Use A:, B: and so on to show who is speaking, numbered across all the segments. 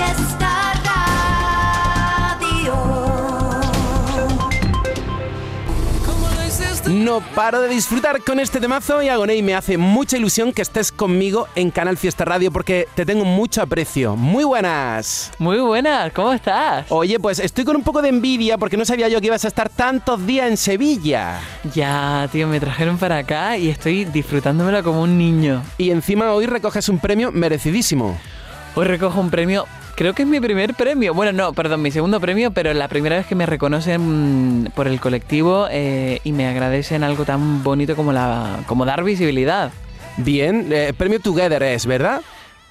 A: Fiesta Radio.
B: No paro de disfrutar con este temazo y Agoney me hace mucha ilusión que estés conmigo en Canal Fiesta Radio porque te tengo mucho aprecio. Muy buenas.
C: Muy buenas, ¿cómo estás?
B: Oye, pues estoy con un poco de envidia porque no sabía yo que ibas a estar tantos días en Sevilla.
C: Ya, tío, me trajeron para acá y estoy disfrutándomelo como un niño.
B: Y encima hoy recoges un premio merecidísimo.
C: Hoy recojo un premio, creo que es mi primer premio. Bueno, no, perdón, mi segundo premio, pero la primera vez que me reconocen mm, por el colectivo eh, y me agradecen algo tan bonito como, la, como dar visibilidad.
B: Bien, eh, premio Together es, ¿verdad?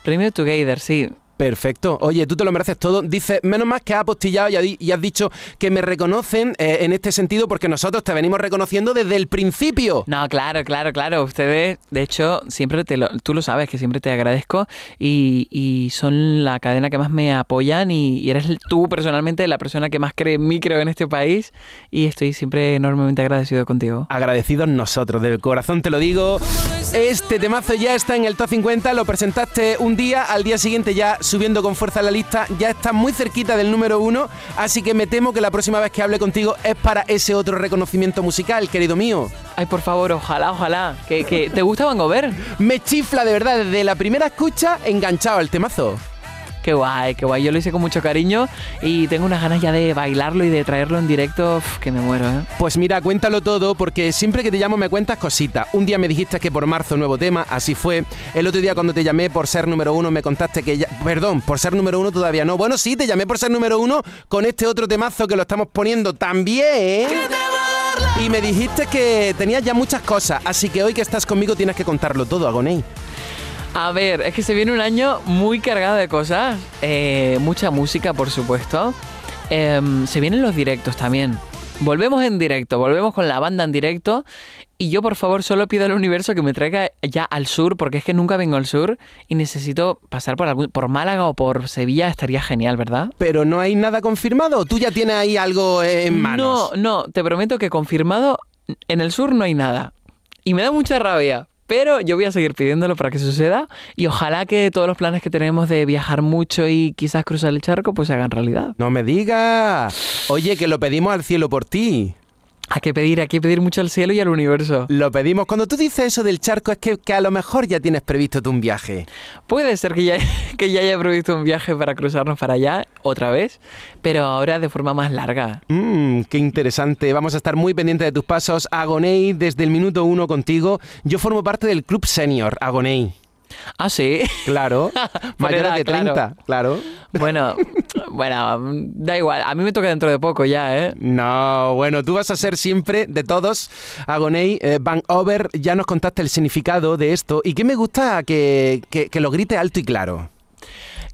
C: Premio Together, sí.
B: Perfecto. Oye, tú te lo mereces todo. Dice, menos más que has apostillado y, has dicho que me reconocen eh, en este sentido porque nosotros te venimos reconociendo desde el principio.
C: No, claro, claro, claro. Ustedes, de hecho, siempre te lo, tú lo sabes, que siempre te agradezco y, y son la cadena que más me apoyan y, y eres tú personalmente la persona que más cree en mí, creo, en este país y estoy siempre enormemente agradecido contigo.
B: Agradecidos nosotros, de corazón te lo digo. Este temazo ya está en el top 50, lo presentaste un día, al día siguiente ya subiendo con fuerza la lista, ya está muy cerquita del número uno, así que me temo que la próxima vez que hable contigo es para ese otro reconocimiento musical, querido mío.
C: Ay, por favor, ojalá, ojalá. que que- ¿Te gusta Van Gogh?
B: Me chifla de verdad, desde la primera escucha enganchado al temazo.
C: Qué guay, qué guay. Yo lo hice con mucho cariño y tengo unas ganas ya de bailarlo y de traerlo en directo, que me muero, ¿eh?
B: Pues mira, cuéntalo todo porque siempre que te llamo me cuentas cositas. Un día me dijiste que por marzo nuevo tema, así fue. El otro día cuando te llamé por ser número uno me contaste que ya... Perdón, por ser número uno todavía no. Bueno, sí, te llamé por ser número uno con este otro temazo que lo estamos poniendo también. Y me dijiste que tenías ya muchas cosas, así que hoy que estás conmigo tienes que contarlo todo, Agoney.
C: A ver, es que se viene un año muy cargado de cosas, eh, mucha música, por supuesto. Em, se vienen los directos también. Volvemos en directo, volvemos con la banda en directo. Y yo, por favor, solo pido al universo que me traiga ya al sur, porque es que nunca vengo al sur y necesito pasar por, algún, por Málaga o por Sevilla. Estaría genial, ¿verdad?
B: Pero no hay nada confirmado. ¿Tú ya tienes ahí algo en manos?
C: No, no, te prometo que confirmado, en el sur no hay nada. Y me da mucha rabia. Pero yo voy a seguir pidiéndolo para que suceda y ojalá que todos los planes que tenemos de viajar mucho y quizás cruzar el charco pues se hagan realidad.
B: No me digas. Oye, que lo pedimos al cielo por ti.
C: Hay que pedir, hay que pedir mucho al cielo y al universo.
B: Lo pedimos. Cuando tú dices eso del charco es que, que a lo mejor ya tienes previsto tú un viaje.
C: Puede ser que ya, que ya haya previsto un viaje para cruzarnos para allá otra vez, pero ahora de forma más larga.
B: Mmm, qué interesante. Vamos a estar muy pendientes de tus pasos. Agoney, desde el minuto uno contigo. Yo formo parte del Club Senior, Agoney.
C: Ah, sí.
B: Claro.
C: Por
B: Mayor
C: edad,
B: de 30, claro.
C: Bueno, bueno, da igual. A mí me toca dentro de poco ya, ¿eh?
B: No, bueno, tú vas a ser siempre de todos. Agoney, eh, Van Over, ya nos contaste el significado de esto. ¿Y qué me gusta que, que, que lo grite alto y claro?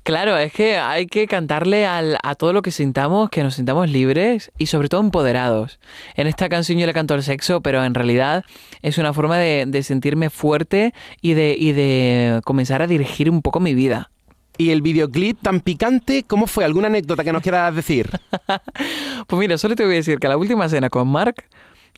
C: Claro, es que hay que cantarle al- a todo lo que sintamos, que nos sintamos libres y sobre todo empoderados. En esta canción yo le canto al sexo, pero en realidad es una forma de, de sentirme fuerte y de, y de comenzar a dirigir un poco mi vida.
B: ¿Y el videoclip tan picante? ¿Cómo fue? ¿Alguna anécdota que nos quieras decir?
C: Pues mira, solo te voy a decir que la última cena con Mark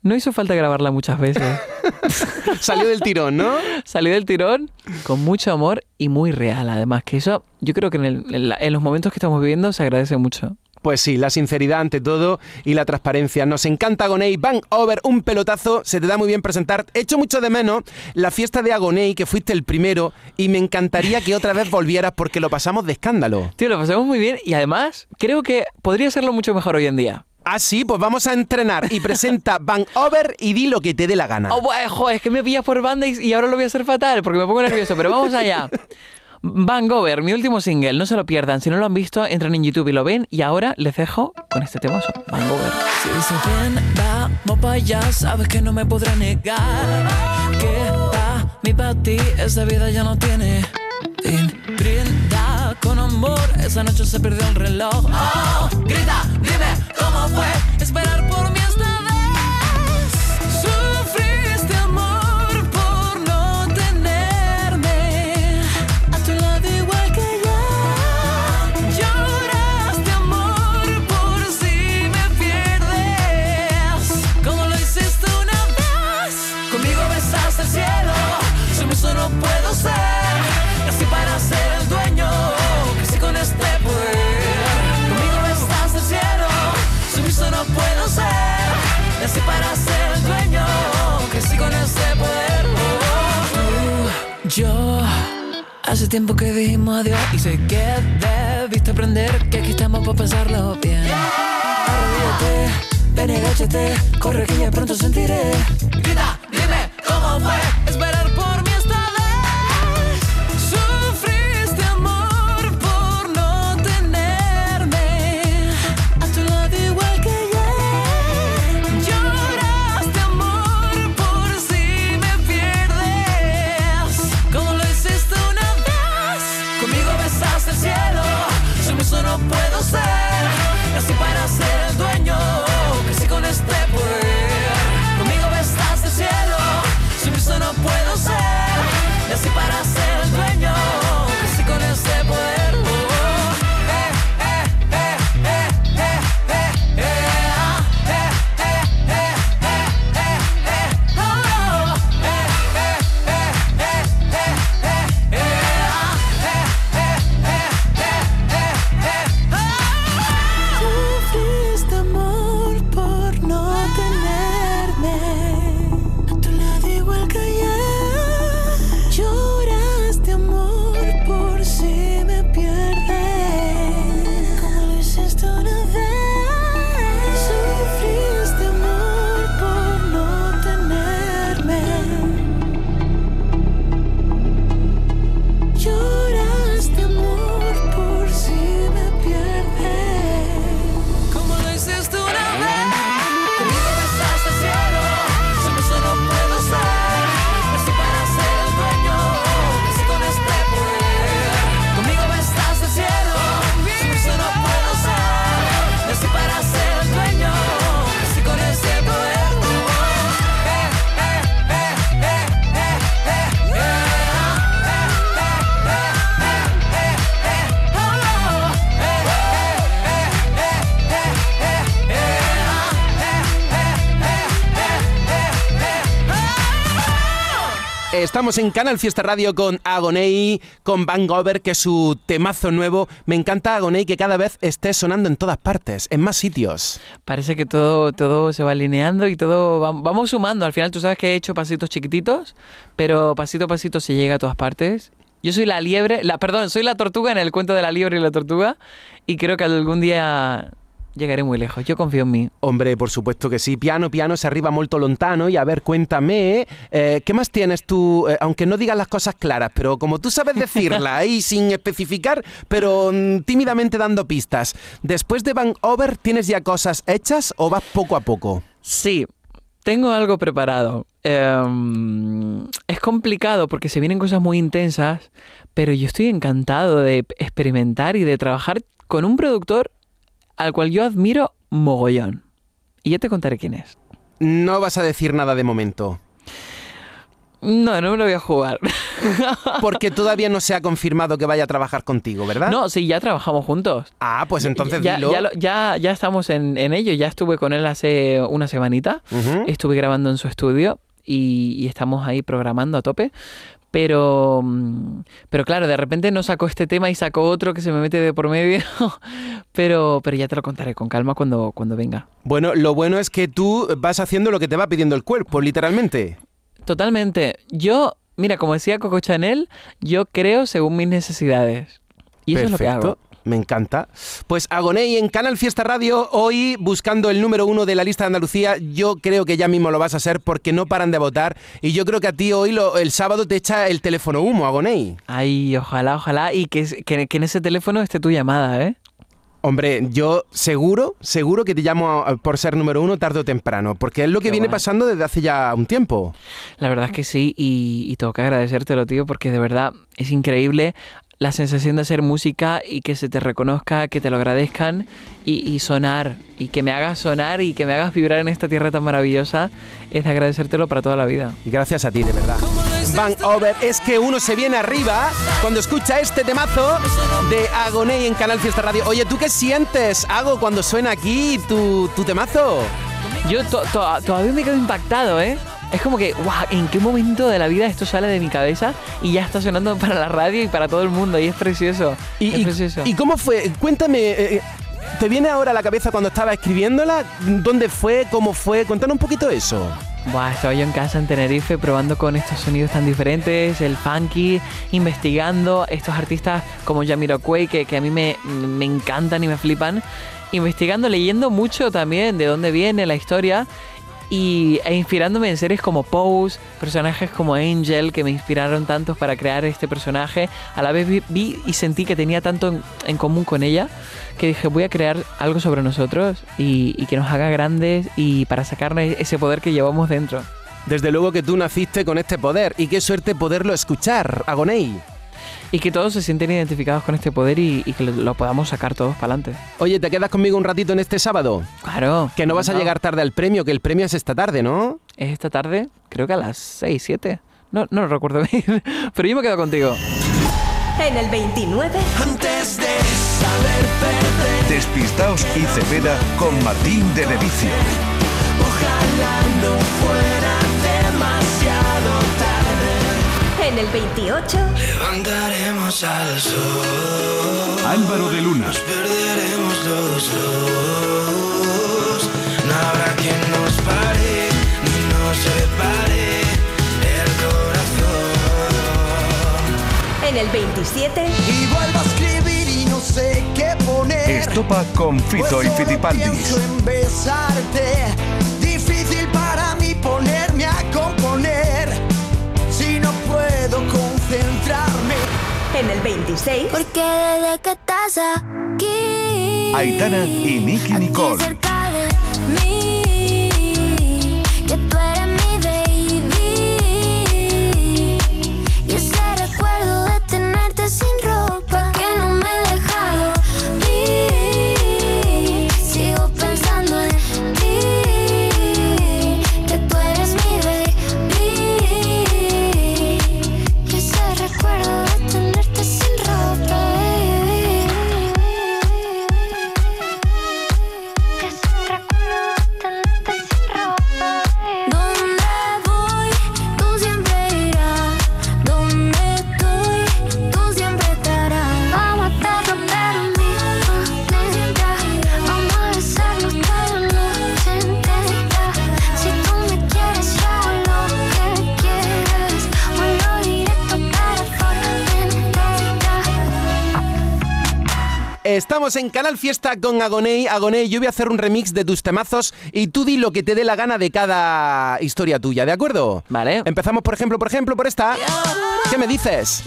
C: no hizo falta grabarla muchas veces.
B: Salió del tirón, ¿no?
C: Salí del tirón con mucho amor y muy real, además, que eso yo creo que en, el- en la- en los momentos que estamos viviendo se agradece mucho.
B: Pues sí, la sinceridad ante todo y la transparencia. Nos encanta Agoney. Van Over, un pelotazo. Se te da muy bien presentar. Echo mucho de menos la fiesta de Agoney, que fuiste el primero, y me encantaría que otra vez volvieras porque lo pasamos de escándalo.
C: Tío, lo pasamos muy bien y además creo que podría serlo mucho mejor hoy en día.
B: Ah, sí, pues vamos a entrenar y presenta Van Over y di lo que te dé la gana.
C: Oh, buah, joder, es que me pillas por banda y, y ahora lo voy a hacer fatal porque me pongo nervioso, pero vamos allá. Van Gover, mi último single, no se lo pierdan. Si no lo han visto, entran en YouTube y lo ven. Y ahora les dejo con este temazo, Van Gover.
D: Si dice ven, vamos para allá, sabes que no me podré negar. Que pa' mí, pa' ti, esa vida ya no tiene fin. Brinda con amor, esa noche se perdió el reloj. Oh, grita, esperar por Hace tiempo que dijimos adiós y sé que debiste aprender que aquí estamos para pasarlo bien. Arrodíllate, ven y agáchate, corre que ya pronto sentiré. Grita, dime cómo fue esperar
B: Estamos en Canal Fiesta Radio con Agoney, con Van Gover, que es su temazo nuevo. Me encanta Agoney que cada vez esté sonando en todas partes, en más sitios.
C: Parece que todo, todo se va alineando y todo va- vamos sumando. Al final tú sabes que he hecho pasitos chiquititos, pero pasito a pasito se llega a todas partes. Yo soy la liebre, la, perdón, soy la tortuga en el cuento de la liebre y la tortuga y creo que algún día llegaré muy lejos. Yo confío en mí.
B: Hombre, por supuesto que sí. Piano, piano, se arriba molto lontano. Y a ver, cuéntame, eh, ¿qué más tienes tú? Eh, aunque no digas las cosas claras, pero como tú sabes decirlas ahí sin especificar, pero mm, tímidamente dando pistas. Después de Van Over, ¿tienes ya cosas hechas o vas poco a poco?
C: Sí, tengo algo preparado. Em, es complicado porque se vienen cosas muy intensas, pero yo estoy encantado de experimentar y de trabajar con un productor al cual yo admiro mogollón. Y ya te contaré quién es.
B: No vas a decir nada de momento.
C: No, no me lo voy a jugar.
B: Porque todavía no se ha confirmado que vaya a trabajar contigo, ¿verdad?
C: No, sí, ya trabajamos juntos.
B: Ah, pues entonces
C: ya,
B: dilo.
C: ya, lo- ya, ya estamos en, en ello. Ya estuve con él hace una semanita. Estuve grabando en su estudio y, y estamos ahí programando a tope. Pero, mm, pero claro, de repente no sacó este tema y sacó otro que se me mete de por medio. pero, pero ya te lo contaré con calma cuando, cuando venga.
B: Bueno, lo bueno es que tú vas haciendo lo que te va pidiendo el cuerpo, literalmente.
C: Totalmente. Yo, mira, como decía Coco Chanel, yo creo según mis necesidades. Y eso es lo que hago.
B: Me encanta. Pues Agoney en Canal Fiesta Radio, hoy buscando el número uno de la lista de Andalucía. Yo creo que ya mismo lo vas a hacer porque no paran de votar. Y yo creo que a ti hoy, lo- el sábado, te echa el teléfono humo, Agoney.
C: Ay, ojalá, ojalá. Y que, que, que en ese teléfono esté tu llamada, ¿eh?
B: Hombre, yo seguro, seguro que te llamo a- por ser número uno tarde o temprano, porque es lo que
C: Qué
B: viene
C: guay.
B: pasando desde hace ya un tiempo.
C: La verdad es que sí, y, y tengo que agradecértelo, tío, porque de verdad es increíble la sensación de hacer música y que se te reconozca, que te lo agradezcan y, y sonar, y que me hagas sonar y que me hagas vibrar en esta tierra tan maravillosa, es de agradecértelo para toda la vida.
B: Y gracias a ti, de verdad. Van Over, es que uno se viene arriba cuando escucha este temazo de Agoney en Canal Fiesta Radio. Oye, ¿tú qué sientes, Hago, cuando suena aquí tu, tu temazo?
C: Yo to- to- todavía me quedo impactado, ¿eh? Es como que, guau, ¿en qué momento de la vida esto sale de mi cabeza y ya está sonando para la radio y para todo el mundo? Y es precioso.
B: ¿Y,
C: es
B: y-
C: precioso.
B: y cómo fue? Cuéntame, eh, ¿te viene ahora a la cabeza cuando estaba escribiéndola? ¿Dónde fue? ¿Cómo fue? Cuéntanos un poquito eso.
C: Buah, estaba yo en casa en Tenerife probando con estos sonidos tan diferentes, el funky, investigando estos artistas como Jamiroquai que, que a mí me, me encantan y me flipan, investigando, leyendo mucho también de dónde viene la historia y, e inspirándome en series como Pose, personajes como Angel que me inspiraron tanto para crear este personaje. A la vez vi, y sentí que tenía tanto en, común con ella que dije voy a crear algo sobre nosotros y, y que nos haga grandes y para sacarnos ese poder que llevamos dentro.
B: Desde luego que tú naciste con este poder y qué suerte poderlo escuchar, Agonei.
C: Y que todos se sienten identificados con este poder y, y que lo, lo podamos sacar todos para adelante.
B: Oye, ¿te quedas conmigo un ratito en este sábado?
C: Claro.
B: Que no vas a llegar tarde al premio, que el premio es esta tarde, ¿no?
C: Es esta tarde, creo que a las 6, 7. No, no lo recuerdo bien, pero yo me quedo contigo.
A: En el 29.
D: Antes de saber perder,
E: Despistaos y Cepeda con Martín de Levicio.
D: ojalá no fuera
A: En el 28.
D: Levantaremos al sol,
E: Álvaro de Luna.
D: perderemos los dos. No habrá quien nos pare ni nos separe el corazón.
A: En el 27.
F: Y vuelvo a escribir y no sé qué poner.
E: Estopa con Fito
F: Pues
E: y Fitipaldis.
F: pienso en besarte.
A: En el 26.
G: Porque desde que estás aquí
E: Aitana y Nicky
G: aquí
E: Nicole.
B: Estamos en Canal Fiesta con Agonei. Agonei, yo voy a hacer un remix de tus temazos y tú di lo que te dé la gana de cada historia tuya, ¿de acuerdo?
C: Vale.
B: Empezamos, por ejemplo, por ejemplo, por esta. ¿Qué me dices?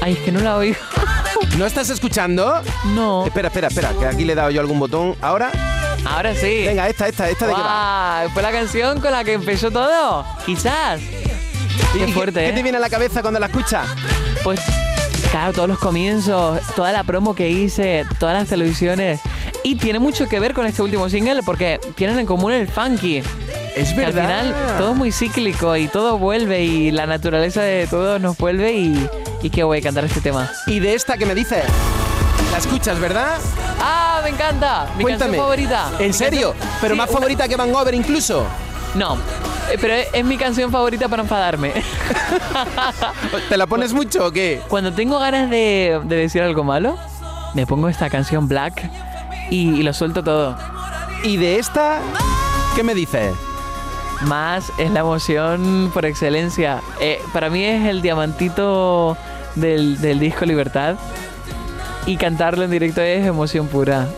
C: Ay, es que no la oigo.
B: ¿No estás escuchando?
C: No.
B: Espera, espera, espera, que aquí le he dado yo algún botón. ¿Ahora?
C: Ahora sí.
B: Venga, esta, esta, esta de qué va.
C: ¿Fue la canción con la que empezó todo? Quizás.
B: ¿Y
C: Qué
B: qué-
C: fuerte,
B: ¿Qué
C: ¿eh?
B: te viene a la cabeza cuando la escuchas?
C: Pues, claro, todos los comienzos, toda la promo que hice, todas las televisiones. Y tiene mucho que ver con este último single porque tienen en común el funky.
B: Es
C: Que al final todo es muy cíclico y todo vuelve y la naturaleza de todo nos vuelve y, y qué voy a cantar este tema.
B: ¿Y de esta qué me dices? ¿La escuchas, verdad?
C: ¡Ah, me encanta! Mi
B: Cuéntame.
C: canción favorita.
B: ¿En serio?
C: canción-
B: ¿Pero
C: Sí,
B: más
C: una-
B: favorita que Van Over incluso?
C: No, eh, pero es, es mi canción favorita para enfadarme.
B: ¿Te la pones mucho o qué?
C: Cuando tengo ganas de, de decir algo malo, me pongo esta canción Black y, y lo suelto todo.
B: ¿Y de esta qué me dices?
C: Más es la emoción por excelencia. Eh, para mí es el diamantito del, del disco Libertad. Y cantarlo en directo es emoción pura.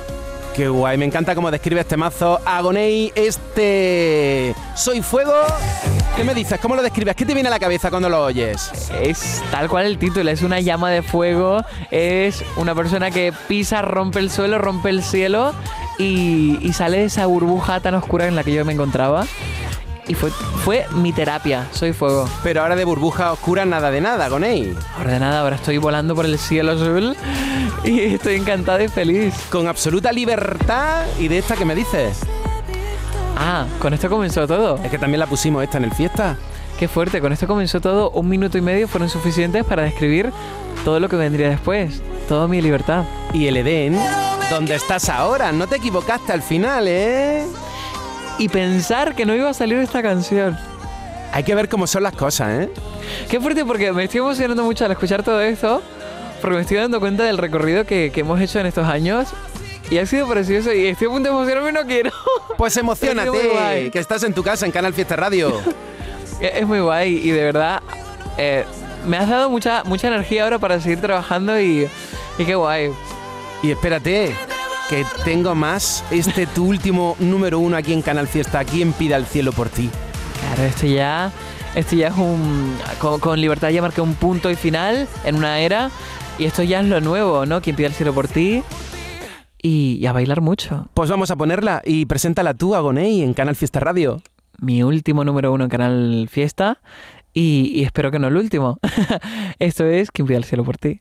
B: Qué guay, me encanta cómo describe este mazo. Agonei, este. Soy fuego. ¿Qué me dices? ¿Cómo lo describes? ¿Qué te viene a la cabeza cuando lo oyes?
C: Es tal cual el título, es una llama de fuego, es una persona que pisa, rompe el suelo, rompe el cielo y, y sale de esa burbuja tan oscura en la que yo me encontraba. Y fue, fue mi terapia, soy fuego.
B: Pero ahora de burbuja oscura, nada de nada, Agonei.
C: Ahora de nada, ahora estoy volando por el cielo azul y estoy encantada y feliz.
B: Con absoluta libertad. ¿Y de esta qué me dices?
C: Ah, con esto comenzó todo.
B: Es que también la pusimos esta en el fiesta.
C: Qué fuerte, con esto comenzó todo. Un minuto y medio fueron suficientes para describir todo lo que vendría después. Toda mi libertad.
B: Y el Edén, ¿dónde estás ahora? No te equivocaste al final, ¿eh?
C: Y pensar que no iba a salir esta canción.
B: Hay que ver cómo son las cosas, ¿eh?
C: Qué fuerte porque me estoy emocionando mucho al escuchar todo esto, porque me estoy dando cuenta del recorrido que, que hemos hecho en estos años
H: Y ha sido precioso y estoy a punto de emocionarme y no quiero.
B: Pues emocionate, que estás en tu casa en Canal Fiesta Radio.
H: Es muy guay y de verdad eh, me has dado mucha, mucha energía ahora para seguir trabajando y, y qué guay.
B: Y espérate, que tengo más. Este tu último número uno aquí en Canal Fiesta. ¿Quién pida el cielo por ti?
H: Claro, esto ya, esto ya es un... Con, con Libertad ya marqué un punto y final en una era y esto ya es lo nuevo, ¿no? Quien pida el cielo por ti y, y a bailar mucho.
B: Pues vamos a ponerla y preséntala tú, Agoney, en Canal Fiesta Radio.
H: Mi último número uno en Canal Fiesta y, y espero que no el último. esto es Quien pida el cielo por ti.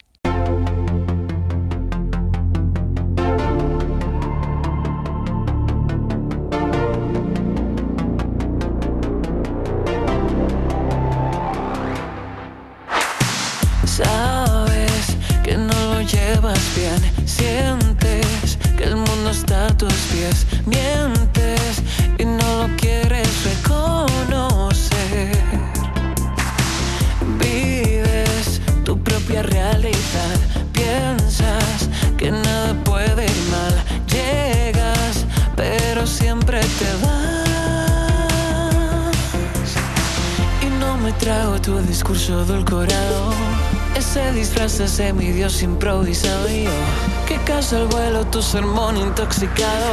C: Discurso edulcorado. Ese disfraz de mi dios improvisado. Y yo Que casa al vuelo tu sermón intoxicado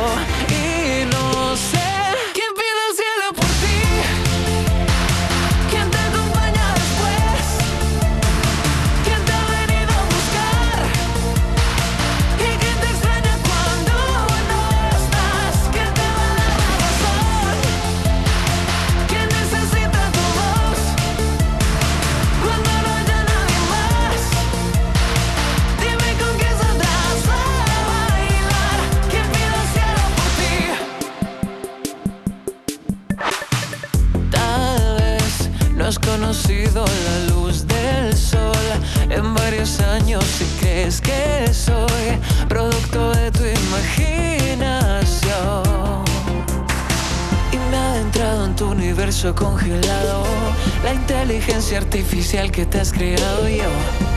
C: artificial que te has creado yo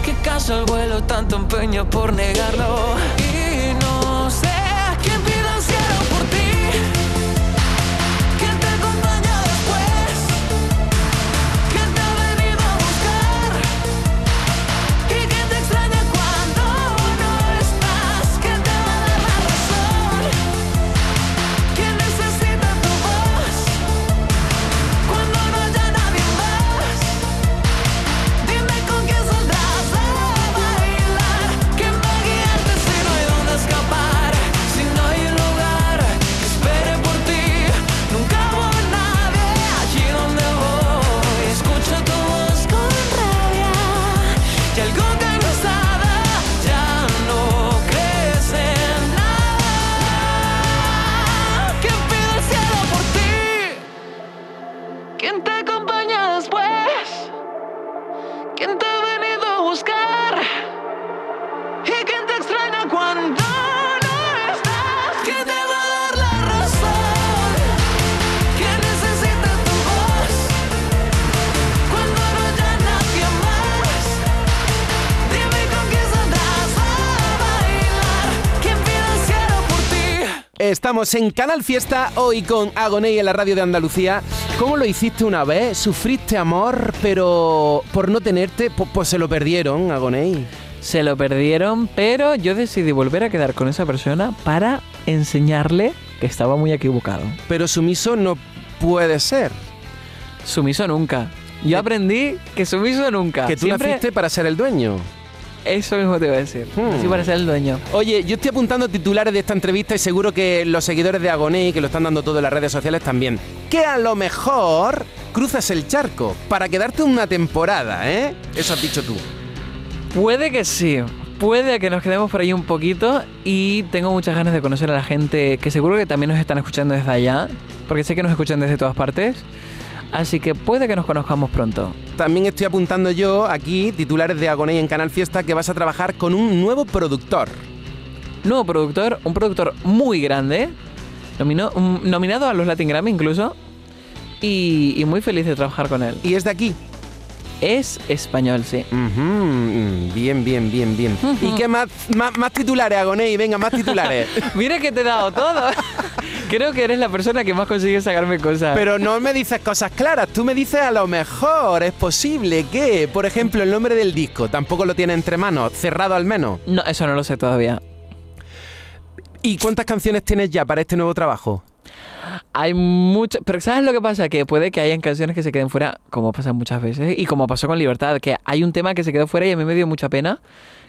C: ¿Qué caso al vuelo tanto empeño por negarlo?
B: Estamos en Canal Fiesta hoy con Agoney en la radio de Andalucía. ¿Cómo lo hiciste una vez? ¿Sufriste amor, pero por no tenerte, pu- pues, se lo perdieron, Agoney?
H: Se lo perdieron, pero yo decidí volver a quedar con esa persona para enseñarle que estaba muy equivocado.
B: Pero sumiso no puede ser.
H: Sumiso nunca. Yo aprendí que sumiso nunca.
B: Que tú
H: Siempre
B: naciste para ser el dueño.
H: Eso mismo te iba a decir.
B: Hmm.
H: Así para ser el dueño.
B: Oye, yo estoy apuntando titulares de esta entrevista y seguro que los seguidores de Agoney, que lo están dando todo en las redes sociales también, que a lo mejor cruzas el charco para quedarte una temporada, ¿eh? Eso has dicho tú.
H: Puede que sí. Puede que nos quedemos por ahí un poquito y tengo muchas ganas de conocer a la gente que seguro que también nos están escuchando desde allá, porque sé que nos escuchan desde todas partes. Así que puede que nos conozcamos pronto.
B: También estoy apuntando yo aquí titulares de Agoney en Canal Fiesta que vas a trabajar con un nuevo productor.
H: Nuevo productor, un productor muy grande, nomino- um, nominado a los Latin Grammy incluso, y, y muy feliz de trabajar con él.
B: Y es de aquí.
C: Es español, sí.
B: Bien, bien, bien, bien. ¿Y qué más, más, más titulares, Agoney? Venga, más titulares.
C: Mira que te he dado todo. Creo que eres la persona que más consigue sacarme cosas.
B: Pero no me dices cosas claras, tú me dices a lo mejor, es posible que, por ejemplo, el nombre del disco tampoco lo tiene entre manos, cerrado al menos.
C: No, eso no lo sé todavía.
B: ¿Y cuántas canciones tienes ya para este nuevo trabajo?
C: Hay mucho, pero ¿sabes lo que pasa? Que puede que hayan canciones que se queden fuera, como pasa muchas veces, y como pasó con Libertad, que hay un tema que se quedó fuera y a mí me dio mucha pena,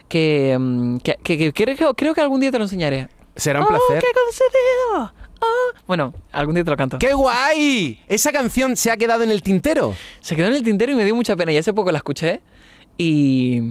C: que, mm, que, que- que creo, creo que algún día te lo enseñaré.
B: Será un
C: ¡Oh,
B: placer.
C: qué concedido! ¡Oh! Bueno, algún día te lo canto.
B: ¡Qué guay! Esa canción se ha quedado en el tintero.
C: Se quedó en el tintero y me dio mucha pena. Y hace poco la escuché y,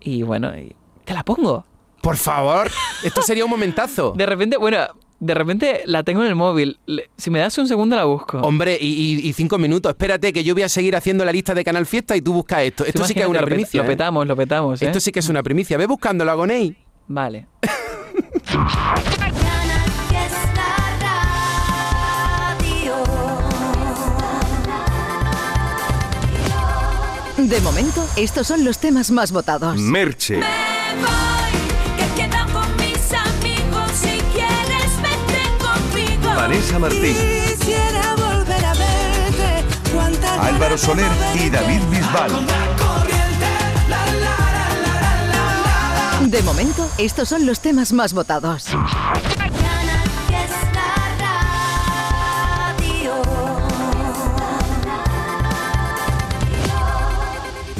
C: y bueno, y- te la pongo.
B: Por favor, esto sería un momentazo.
C: De repente, bueno, de repente la tengo en el móvil. Si me das un segundo la busco.
B: Hombre, y, y- y cinco minutos. Espérate, que yo voy a seguir haciendo la lista de Canal Fiesta y tú buscas esto. Esto sí que es una
C: lo
B: primicia.
C: Lo
B: ¿eh?
C: petamos, lo petamos, ¿eh?
B: Esto sí que es una primicia. Ve buscándolo, Agoney.
C: Vale.
I: De momento, estos son los temas más votados.
E: Merche,
G: Me voy, que quedan con mis amigos. Si quieres, vete conmigo.
E: Vanessa Martín,
F: Quisiera volver a verte. Cuántas
E: Álvaro Soler y David Bisbal.
I: De momento, estos son los temas más votados.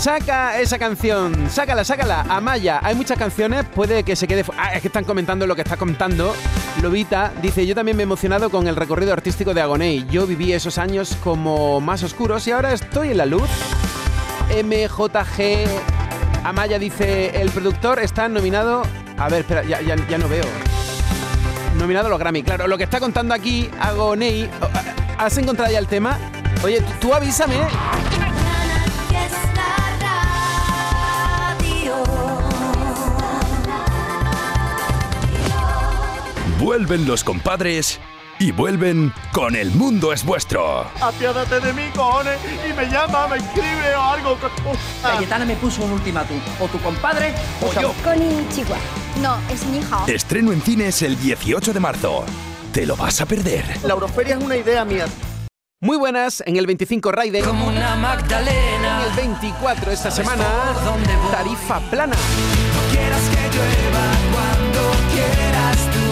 B: saca esa canción, sácala, sácala. Amaya, hay muchas canciones, puede que se quede... Ah, es que están comentando lo que está comentando. Lobita dice, yo también me he emocionado con el recorrido artístico de Agoney. Yo viví esos años como más oscuros y ahora estoy en la luz. MJG Amaya dice, el productor está nominado... A ver, espera, ya, no veo. Nominado los Grammy, claro. Lo que está contando aquí Agoney... oh, ¿Has encontrado ya el tema? Oye, tú avísame.
E: Vuelven los compadres y vuelven con El Mundo es Vuestro.
F: Apiádate de mí, cojones, y me llama, me escribe o algo.
J: Cayetana me puso un ultimátum. O tu compadre o yo.
G: No, es mi hija.
E: Estreno en cines el 18 de marzo. ¿Te lo vas a perder?
F: La Euroferia es una idea mía.
B: Muy buenas, en el 25 Raiden.
D: Como una
B: En
D: Magdalena.
B: el 24 esta semana, tarifa plana.
D: Quieras que llueva cuando quieras café.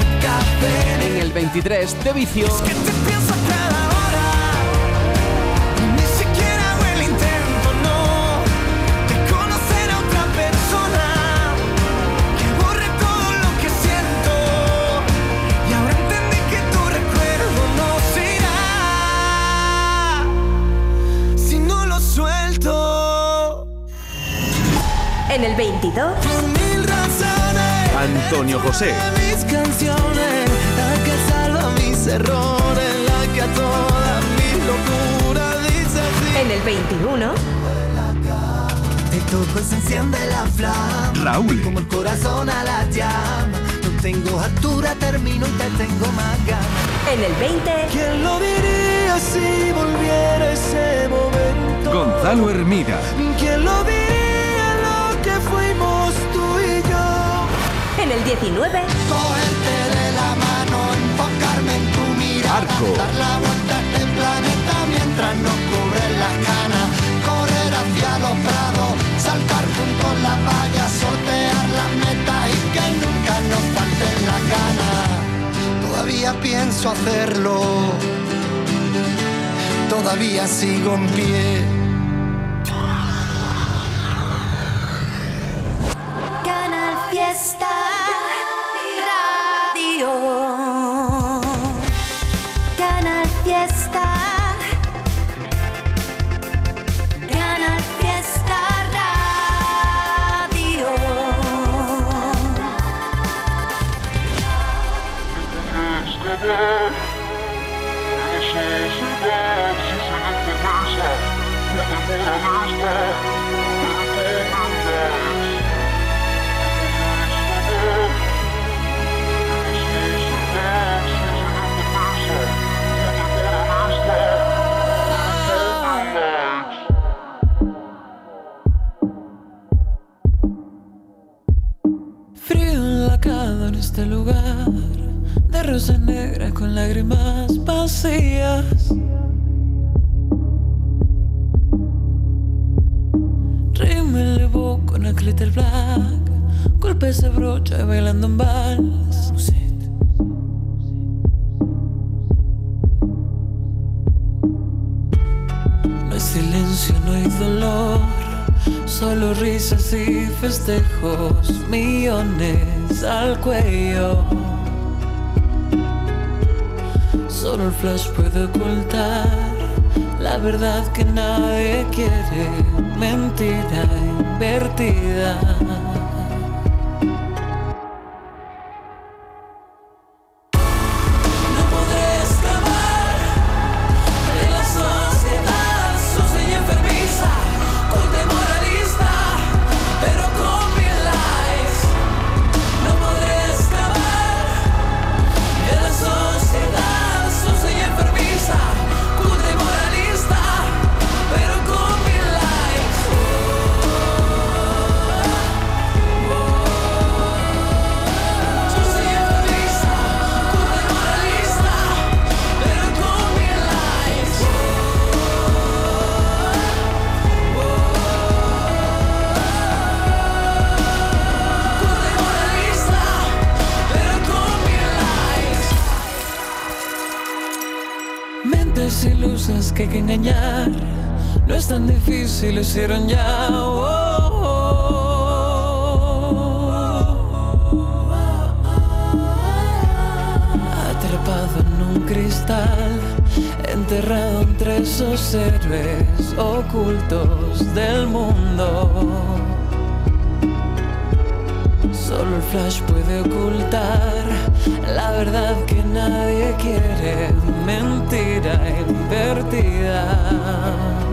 B: En el 23, de vicio.
D: Que te pienso cada hora. Ni siquiera hago el intento, no. De conocer a otra persona. Que borre todo lo que siento. Y ahora entendí que tu recuerdo no se irá. Si no lo suelto.
A: En el 22,
D: Por mil razones.
E: Antonio José,
D: mis canciones, mis errores, la que a toda mi locura dice sí.
A: en el 21,
D: Te toco y se enciende la flama,
E: Raúl,
D: como el corazón a la llama. No tengo altura, termino y te tengo más ganas.
A: en el 20,
D: ¿Quién lo diría si volviera ese momento?
E: Gonzalo Hermida,
D: ¿Quién lo diría lo que fuimos tú y yo?
A: en el 19,
D: Cogerte dar la vuelta a este planeta mientras nos cubren las canas, correr hacia los prados, saltar juntos la valla, sortear las metas y que nunca nos falten las ganas. Todavía pienso hacerlo, todavía sigo en pie.
C: En este lugar De rosas negras con lágrimas vacías. Rímel evoco en el glitter black Golpe ese brocha bailando en vals. No hay silencio, no hay dolor Solo risas y festejos, millones al cuello. Solo el flash puede ocultar la verdad que nadie quiere, mentira invertida. Difícil, lo hicieron ya. Atrapado en un cristal, enterrado entre esos héroes ocultos del mundo. Solo el flash puede ocultar la verdad que nadie quiere, mentira invertida.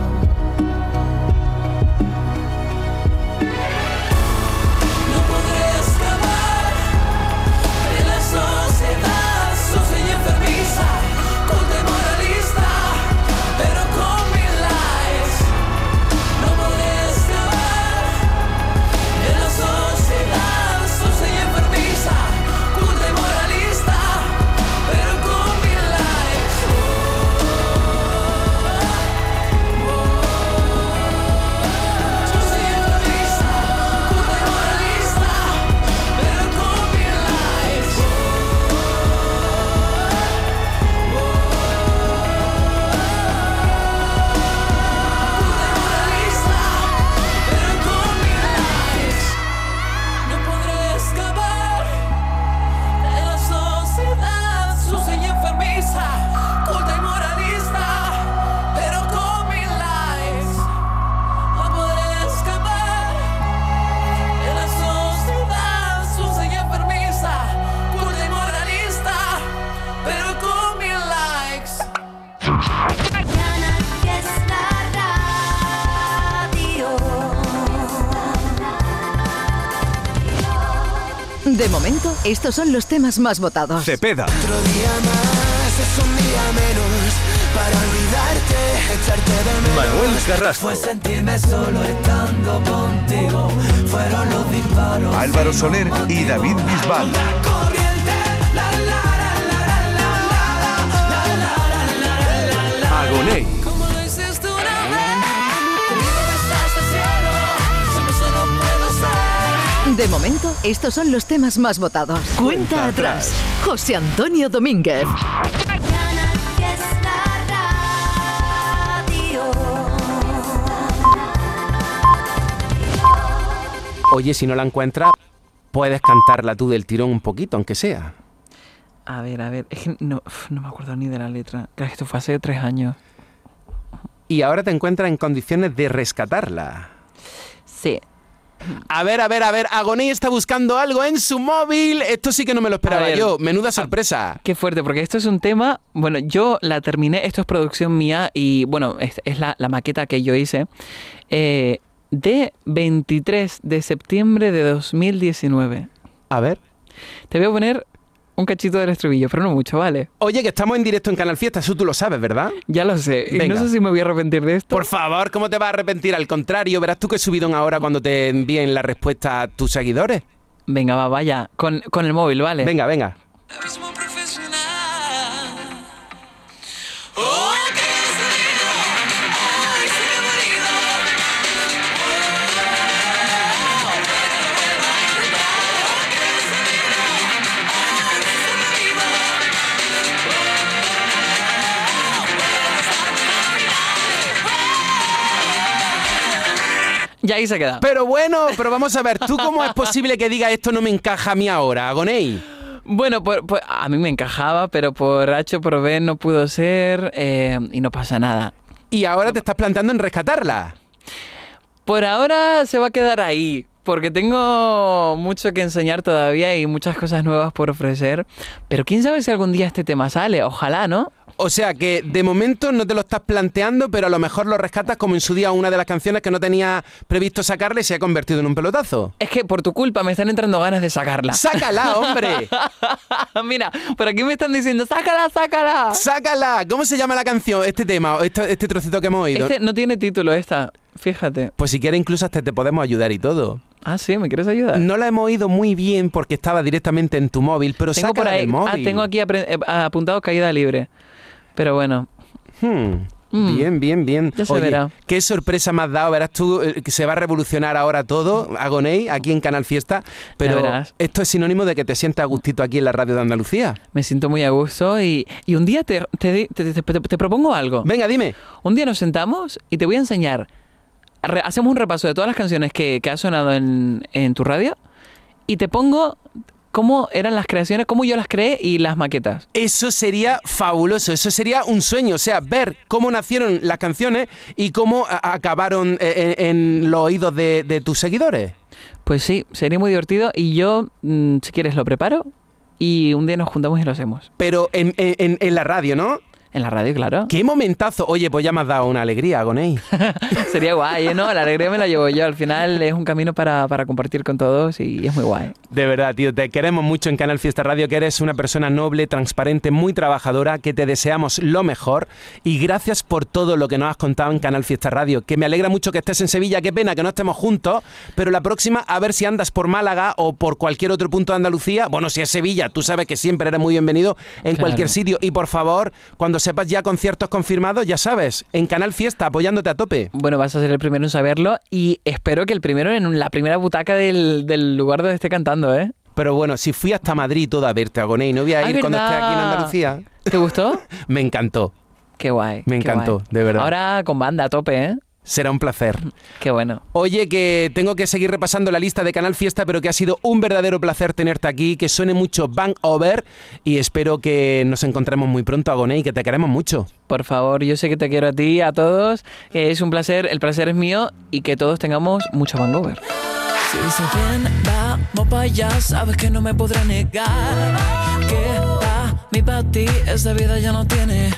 I: Estos son los temas más votados.
G: Cepeda,
D: Otro día más es un día menos para olvidarte, echarte de menos.
G: Manuel Carrasco,
D: Fue sentirme solo estando contigo. Fueron los disparos.
G: Álvaro Soler y David Bisbal.
D: Corriente,
I: De momento, estos son los temas más votados. Cuenta atrás. José Antonio Domínguez.
B: Oye, si no la encuentras, puedes cantarla tú del tirón un poquito, aunque sea.
K: A ver, a ver, es que no, no me acuerdo ni de la letra. Claro, esto fue hace tres años.
B: Y ahora te encuentras en condiciones de rescatarla.
K: Sí.
B: A ver, a ver, a ver, Agoney está buscando algo en su móvil. Esto sí que no me lo esperaba
C: ver.
B: yo. Menuda sorpresa.
C: Qué fuerte, porque esto es un tema. Bueno, yo la terminé, esto es producción mía y bueno, es, es la, la maqueta que yo hice. eh, de 23 de septiembre de 2019.
B: A ver.
C: Te voy a poner un cachito del estribillo, pero no mucho, ¿vale?
B: Oye, que estamos en directo en Canal Fiesta, eso tú lo sabes, ¿verdad?
C: Ya lo sé. Y no sé si me voy a arrepentir de esto.
B: Por favor, ¿cómo te vas a arrepentir? Al contrario, verás tú que subidón ahora cuando te envíen la respuesta a tus seguidores.
C: Venga, va, vaya. Con, con el móvil, ¿vale?
B: Venga, venga.
D: Abismo profesional. Oh,
C: Ya ahí se queda.
B: Pero bueno, pero vamos a ver, ¿tú cómo es posible que digas esto no me encaja a mí ahora, Agoney?
C: Bueno, por- por- a mí me encajaba, pero por H por B no pudo ser eh, y no pasa nada.
B: Y ahora te estás planteando en rescatarla.
C: Por ahora se va a quedar ahí, porque tengo mucho que enseñar todavía y muchas cosas nuevas por ofrecer. Pero quién sabe si algún día este tema sale, ojalá, ¿no?
B: O sea que de momento no te lo estás planteando, pero a lo mejor lo rescatas como en su día una de las canciones que no tenía previsto sacarle y se ha convertido en un pelotazo.
C: Es que por tu culpa me están entrando ganas de sacarla.
B: ¡Sácala, hombre!
C: Mira, por aquí me están diciendo, sácala, sácala.
B: ¡Sácala! ¿Cómo se llama la canción, este tema, este, este trocito que hemos oído?
C: Este no tiene título esta, fíjate.
B: Pues si quieres incluso hasta te podemos ayudar y todo.
C: Ah, sí, ¿me quieres ayudar?
B: No la hemos oído muy bien porque estaba directamente en tu móvil, pero
C: tengo por
B: sácala
C: ahí,
B: del móvil.
C: ah, tengo aquí apre- eh, apuntado caída libre. Pero bueno,
B: Hmm,
C: Mm.
B: Bien, bien, bien.
C: Ya se
B: Oye,
C: verá.
B: qué sorpresa me has dado. Verás tú eh, que se va a revolucionar ahora todo, Agoney, aquí en Canal Fiesta. Pero esto es sinónimo de que te sientas a gustito aquí en la radio de Andalucía.
C: me siento muy a gusto y, y un día te, te, te- propongo algo.
B: Venga, dime.
C: Un día nos sentamos y te voy a enseñar. Re- hacemos un repaso de todas las canciones que, que ha sonado en, en tu radio y te pongo cómo eran las creaciones, cómo yo las creé y las maquetas.
B: Eso sería fabuloso, eso sería un sueño, o sea, ver cómo nacieron las canciones y cómo acabaron eh, en, en los oídos de, de tus seguidores.
C: Pues sí, sería muy divertido y yo, mm, si quieres, lo preparo y un día nos juntamos y lo hacemos.
B: Pero en- en la radio, ¿no?
C: En la radio, claro.
B: ¡Qué momentazo! Oye, pues ya me has dado una alegría, Agoney.
C: Sería guay, ¿eh? ¿no? La alegría me la llevo yo. Al final es un camino para, para compartir con todos y es muy guay.
B: De verdad, tío, te queremos mucho en Canal Fiesta Radio, que eres una persona noble, transparente, muy trabajadora, que te deseamos lo mejor y gracias por todo lo que nos has contado en Canal Fiesta Radio, que me alegra mucho que estés en Sevilla, qué pena que no estemos juntos, pero la próxima a ver si andas por Málaga o por cualquier otro punto de Andalucía, bueno, si es Sevilla, tú sabes que siempre eres muy bienvenido en
C: Claro.
B: cualquier sitio y por favor, cuando sepas ya conciertos confirmados, ya sabes, en Canal Fiesta apoyándote a tope.
C: Bueno, vas a ser el primero en saberlo y espero que el primero en la primera butaca del, del lugar donde esté cantando, ¿eh?
B: Pero bueno, si fui hasta Madrid todo a verte, Agoney, no voy a
C: Ah,
B: ir cuando esté aquí en. Andalucía.
C: ¿Te gustó?
B: Me encantó.
C: Qué guay.
B: Me encantó,
C: guay.
B: de verdad.
C: Ahora con banda a tope, ¿eh?
B: Será un placer.
C: Qué bueno.
B: Oye, que tengo que seguir repasando la lista de Canal Fiesta, pero que ha sido un verdadero placer tenerte aquí, que suene mucho Bang Over y espero que nos encontremos muy pronto, Agoney, que te queremos mucho.
C: Por favor, yo sé que te quiero a ti, a todos, que es un placer, el placer es mío y que todos tengamos mucho Vancouver.
D: Si dice ven, vamos para allá, sabes que no me podré negar. Que para ti, esta vida ya no tiene